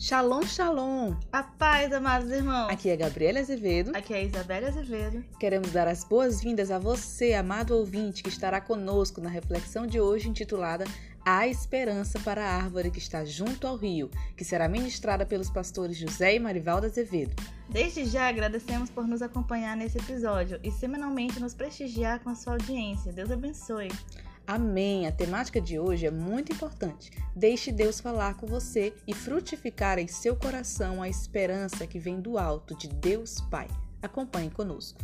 Shalom, shalom! A paz, amados irmãos! Aqui é Gabriela Azevedo. Aqui é Isabela Azevedo. Queremos dar as boas-vindas a você, amado ouvinte, que estará conosco na reflexão de hoje intitulada A Esperança para a Árvore que está junto ao rio, que será ministrada pelos pastores José e Marivalda Azevedo. Desde já agradecemos por nos acompanhar nesse episódio e semanalmente nos prestigiar com a sua audiência. Deus abençoe. Amém! A temática de hoje é muito importante. Deixe Deus falar com você e frutificar em seu coração a esperança que vem do alto de Deus Pai. Acompanhe conosco.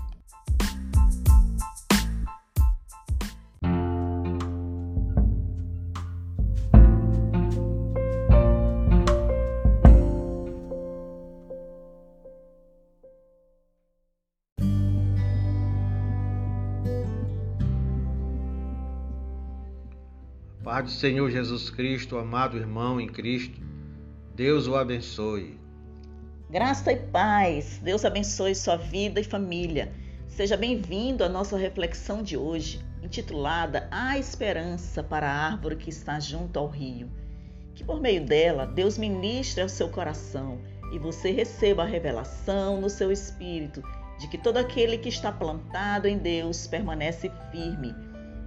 Pai do Senhor Jesus Cristo, amado irmão em Cristo, Deus o abençoe. Graça e paz, Deus abençoe sua vida e família. Seja bem-vindo à nossa reflexão de hoje, intitulada A Esperança para a Árvore que está junto ao rio. Que por meio dela, Deus ministre ao seu coração e você receba a revelação no seu espírito de que todo aquele que está plantado em Deus permanece firme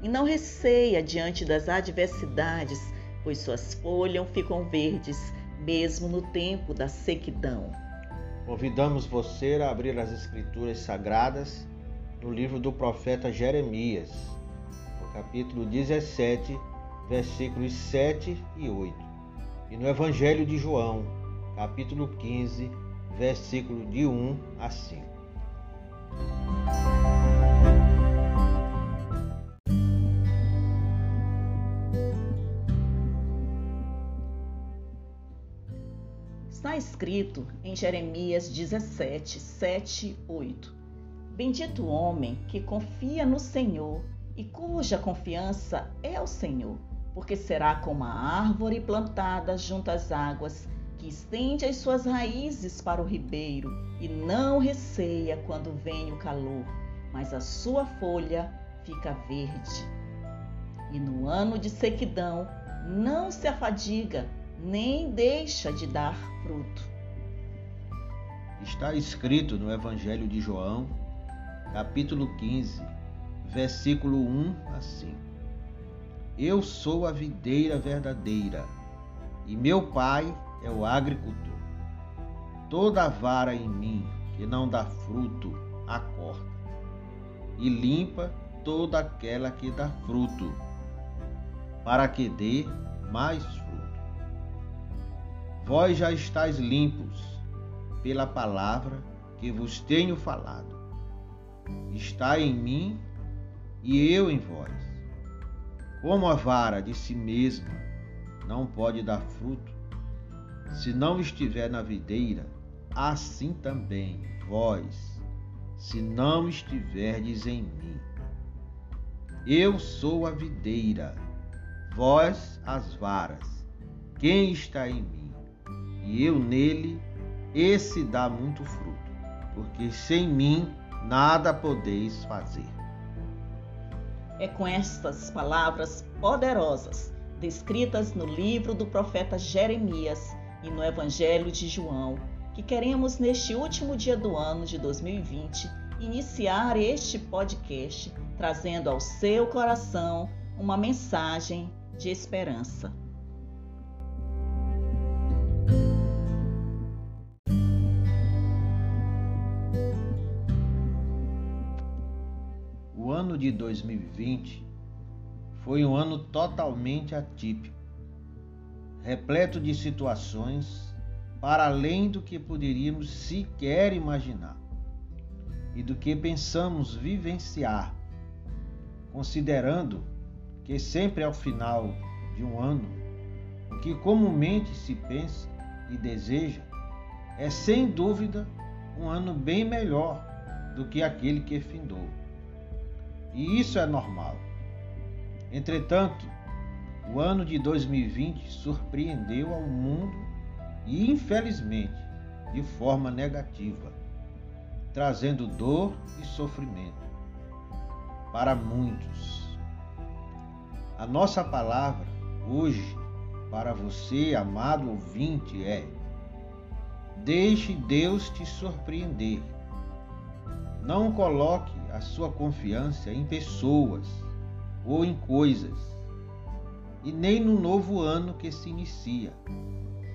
e não receia diante das adversidades, pois suas folhas ficam verdes, mesmo no tempo da sequidão. Convidamos você a abrir as Escrituras Sagradas no livro do profeta Jeremias, no capítulo 17, versículos 7 e 8, e no Evangelho de João, capítulo 15, versículo de 1 a 5. Está escrito em Jeremias 17, 7, 8: Bendito o homem que confia no Senhor e cuja confiança é o Senhor, porque será como a árvore plantada junto às águas, que estende as suas raízes para o ribeiro e não receia quando vem o calor, mas a sua folha fica verde. E no ano de sequidão não se afadiga, nem deixa de dar fruto. Está escrito no Evangelho de João, capítulo 15, versículo 1 a 5. Eu sou a videira verdadeira e meu pai é o agricultor. Toda vara em mim que não dá fruto, a corta, e limpa toda aquela que dá fruto, para que dê mais fruto. Vós já estáis limpos pela palavra que vos tenho falado. Está em mim e eu em vós. Como a vara de si mesma não pode dar fruto, se não estiver na videira, assim também vós, se não estiverdes em mim. Eu sou a videira, vós as varas. Quem está em mim? E eu nele, esse dá muito fruto, porque sem mim nada podeis fazer. É com estas palavras poderosas, descritas no livro do profeta Jeremias e no Evangelho de João, que queremos, neste último dia do ano de 2020, iniciar este podcast trazendo ao seu coração uma mensagem de esperança. De 2020 foi um ano totalmente atípico, repleto de situações para além do que poderíamos sequer imaginar e do que pensamos vivenciar, considerando que sempre ao final de um ano, o que comumente se pensa e deseja é sem dúvida um ano bem melhor do que aquele que findou. E isso é normal. Entretanto, o ano de 2020 surpreendeu ao mundo e, infelizmente, de forma negativa, trazendo dor e sofrimento para muitos. A nossa palavra hoje para você, amado ouvinte, é: Deixe Deus te surpreender. Não coloque a sua confiança em pessoas ou em coisas, e nem no novo ano que se inicia,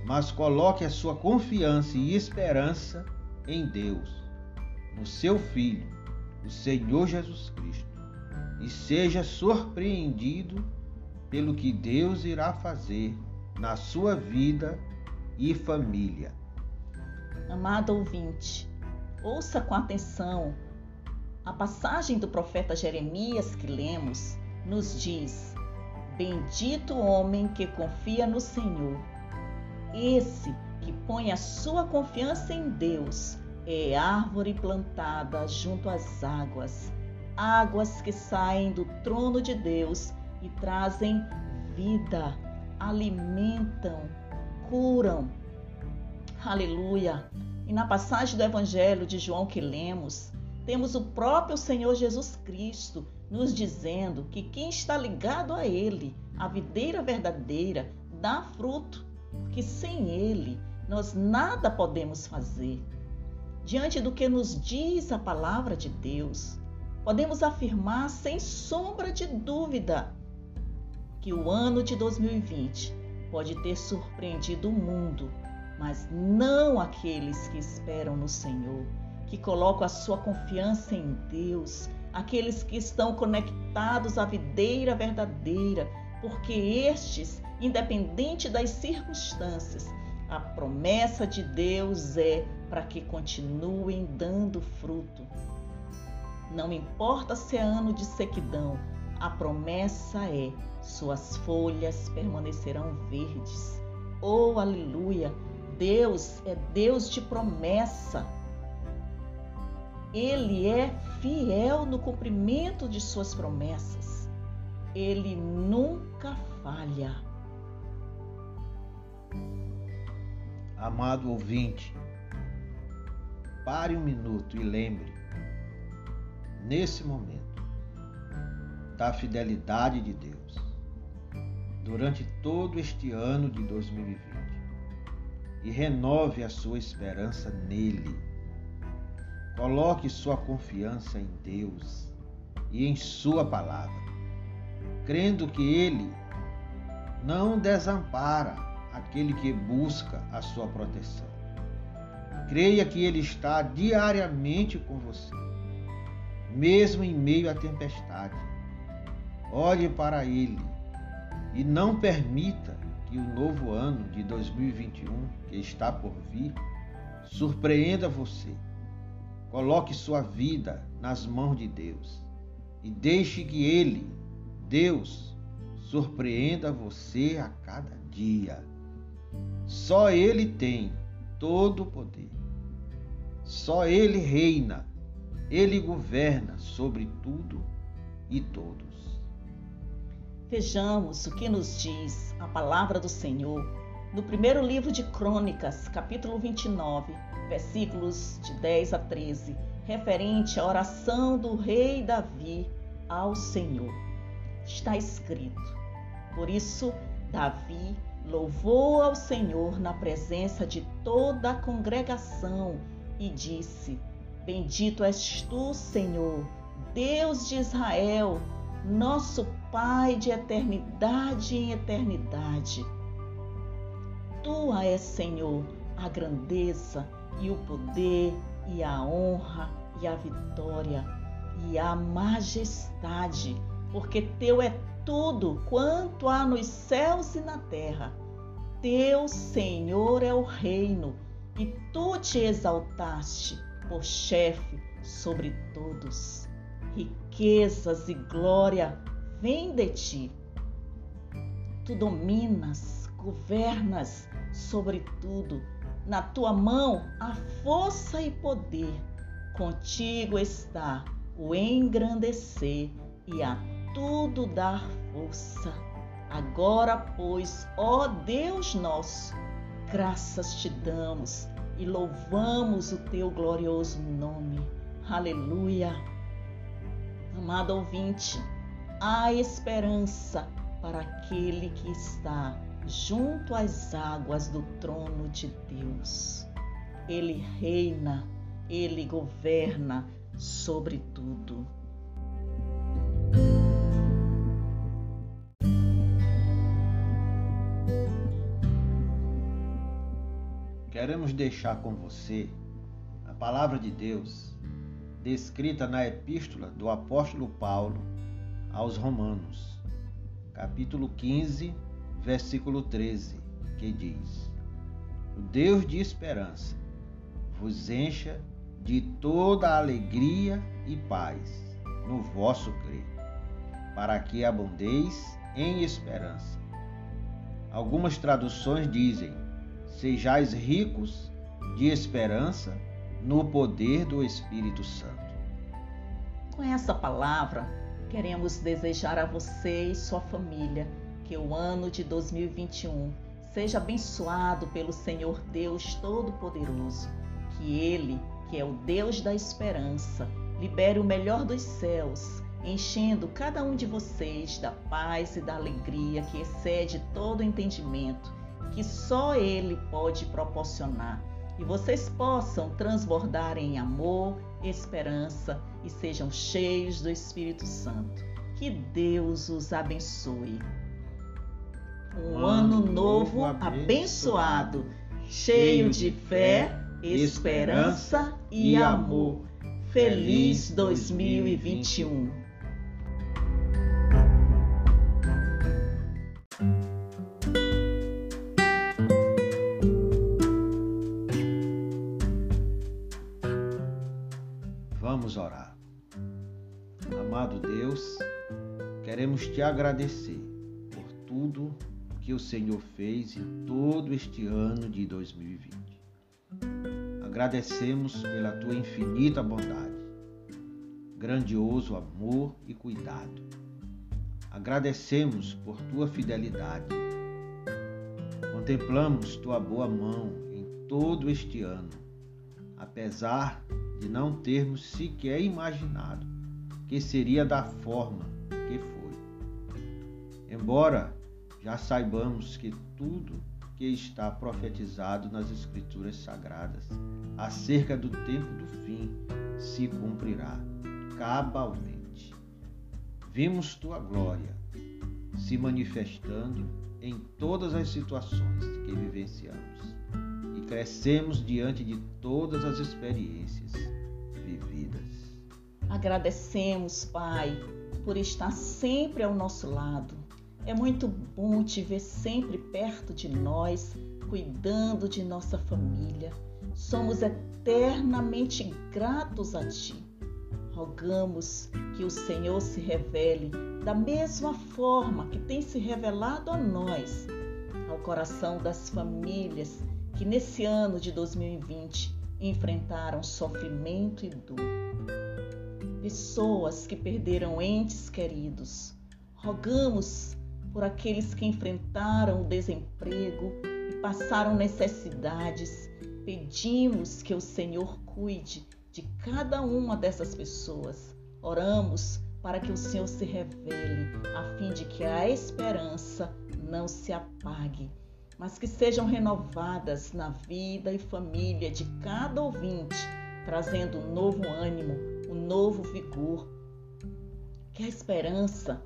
mas coloque a sua confiança e esperança em Deus, no seu Filho, o Senhor Jesus Cristo, e seja surpreendido pelo que Deus irá fazer na sua vida e família. Amado ouvinte, ouça com atenção. A passagem do profeta Jeremias que lemos nos diz: Bendito o homem que confia no Senhor. Esse que põe a sua confiança em Deus é árvore plantada junto às águas, águas que saem do trono de Deus e trazem vida, alimentam, curam. Aleluia! E na passagem do Evangelho de João que lemos, temos o próprio Senhor Jesus Cristo nos dizendo que quem está ligado a Ele, a videira verdadeira, dá fruto, porque sem Ele nós nada podemos fazer. Diante do que nos diz a palavra de Deus, podemos afirmar sem sombra de dúvida que o ano de 2020 pode ter surpreendido o mundo, mas não aqueles que esperam no Senhor, que colocam a sua confiança em Deus, aqueles que estão conectados à videira verdadeira, porque estes, independente das circunstâncias, a promessa de Deus é para que continuem dando fruto. Não importa se é ano de sequidão, a promessa é: suas folhas permanecerão verdes. Oh, aleluia! Deus é Deus de promessa. Ele é fiel no cumprimento de suas promessas. Ele nunca falha. Amado ouvinte, pare um minuto e lembre, nesse momento, da fidelidade de Deus durante todo este ano de 2020 e renove a sua esperança nele. Coloque sua confiança em Deus e em Sua palavra, crendo que Ele não desampara aquele que busca a sua proteção. Creia que Ele está diariamente com você, mesmo em meio à tempestade. Olhe para Ele e não permita que o novo ano de 2021, que está por vir, surpreenda você. Coloque sua vida nas mãos de Deus e deixe que Ele, Deus, surpreenda você a cada dia. Só Ele tem todo o poder. Só Ele reina. Ele governa sobre tudo e todos. Vejamos o que nos diz a palavra do Senhor no primeiro livro de Crônicas, capítulo 29, versículos de 10 a 13, referente à oração do rei Davi ao Senhor. Está escrito: Por isso, Davi louvou ao Senhor na presença de toda a congregação e disse: Bendito és tu, Senhor, Deus de Israel, nosso Pai de eternidade em eternidade. Tua é, Senhor, a grandeza e o poder e a honra e a vitória e a majestade, porque teu é tudo quanto há nos céus e na terra. Teu Senhor é o reino, e tu te exaltaste por chefe sobre todos. Riquezas e glória vêm de ti. Tu dominas, governas sobre tudo. Na tua mão há força e poder. Contigo está o engrandecer e a tudo dar força. Agora, pois, ó Deus nosso, graças te damos e louvamos o teu glorioso nome. Aleluia. Amado ouvinte, há esperança para aquele que está junto às águas do trono de Deus. Ele reina, ele governa sobre tudo. Queremos deixar com você a palavra de Deus descrita na epístola do apóstolo Paulo aos Romanos, capítulo 15, versículo 13, que diz: O Deus de esperança vos encha de toda alegria e paz no vosso crer, para que abundeis em esperança. Algumas traduções dizem: Sejais ricos de esperança no poder do Espírito Santo. Com essa palavra, queremos desejar a você e sua família que o ano de 2021 seja abençoado pelo Senhor Deus Todo-Poderoso, que Ele, que é o Deus da esperança, libere o melhor dos céus, enchendo cada um de vocês da paz e da alegria que excede todo entendimento, que só Ele pode proporcionar e vocês possam transbordar em amor, esperança e sejam cheios do Espírito Santo. Que Deus os abençoe. Um, um ano novo abençoado, cheio de fé, esperança e amor. Feliz 2021. Vamos orar. Amado Deus, queremos te agradecer por tudo que o Senhor fez em todo este ano de 2020. Agradecemos pela tua infinita bondade, grandioso amor e cuidado. Agradecemos por tua fidelidade. Contemplamos tua boa mão em todo este ano, apesar de não termos sequer imaginado que seria da forma que foi. Embora já saibamos que tudo que está profetizado nas Escrituras Sagradas acerca do tempo do fim se cumprirá cabalmente. Vimos tua glória se manifestando em todas as situações que vivenciamos crescemos diante de todas as experiências vividas. Agradecemos, Pai, por estar sempre ao nosso lado. É muito bom te ver sempre perto de nós, cuidando de nossa família. Somos eternamente gratos a Ti. Rogamos que o Senhor se revele da mesma forma que tem se revelado a nós, ao coração das famílias que nesse ano de 2020 enfrentaram sofrimento e dor. Pessoas que perderam entes queridos. Rogamos por aqueles que enfrentaram o desemprego e passaram necessidades. Pedimos que o Senhor cuide de cada uma dessas pessoas. Oramos para que o Senhor se revele, a fim de que a esperança não se apague mas que sejam renovadas na vida e família de cada ouvinte, trazendo um novo ânimo, um novo vigor. Que a esperança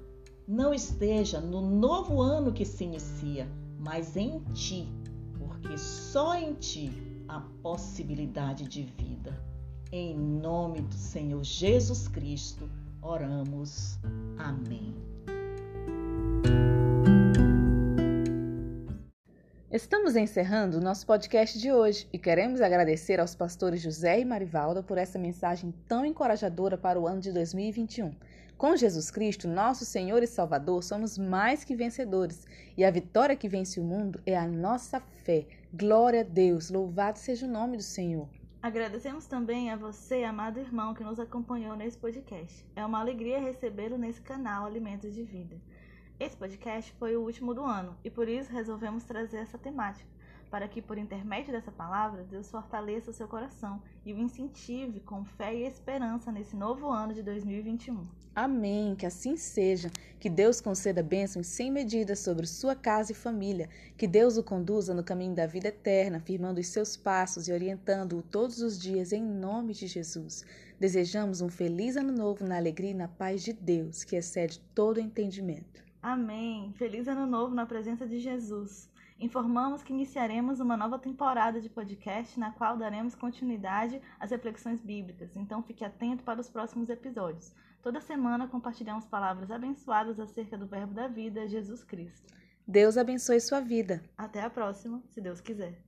não esteja no novo ano que se inicia, mas em ti, porque só em ti há possibilidade de vida. Em nome do Senhor Jesus Cristo, oramos. Amém. Estamos encerrando o nosso podcast de hoje e queremos agradecer aos pastores José e Marivalda por essa mensagem tão encorajadora para o ano de 2021. Com Jesus Cristo, nosso Senhor e Salvador, somos mais que vencedores e a vitória que vence o mundo é a nossa fé. Glória a Deus, louvado seja o nome do Senhor. Agradecemos também a você, amado irmão, que nos acompanhou nesse podcast. É uma alegria recebê-lo nesse canal Alimentos de Vida. Esse podcast foi o último do ano e por isso resolvemos trazer essa temática, para que, por intermédio dessa palavra, Deus fortaleça o seu coração e o incentive com fé e esperança nesse novo ano de 2021. Amém, que assim seja. Que Deus conceda bênçãos sem medida sobre sua casa e família. Que Deus o conduza no caminho da vida eterna, firmando os seus passos e orientando-o todos os dias em nome de Jesus. Desejamos um feliz ano novo na alegria e na paz de Deus, que excede todo entendimento. Amém. Feliz ano novo na presença de Jesus. Informamos que iniciaremos uma nova temporada de podcast na qual daremos continuidade às reflexões bíblicas, então fique atento para os próximos episódios. Toda semana compartilhamos palavras abençoadas acerca do Verbo da vida, Jesus Cristo. Deus abençoe sua vida. Até a próxima, se Deus quiser.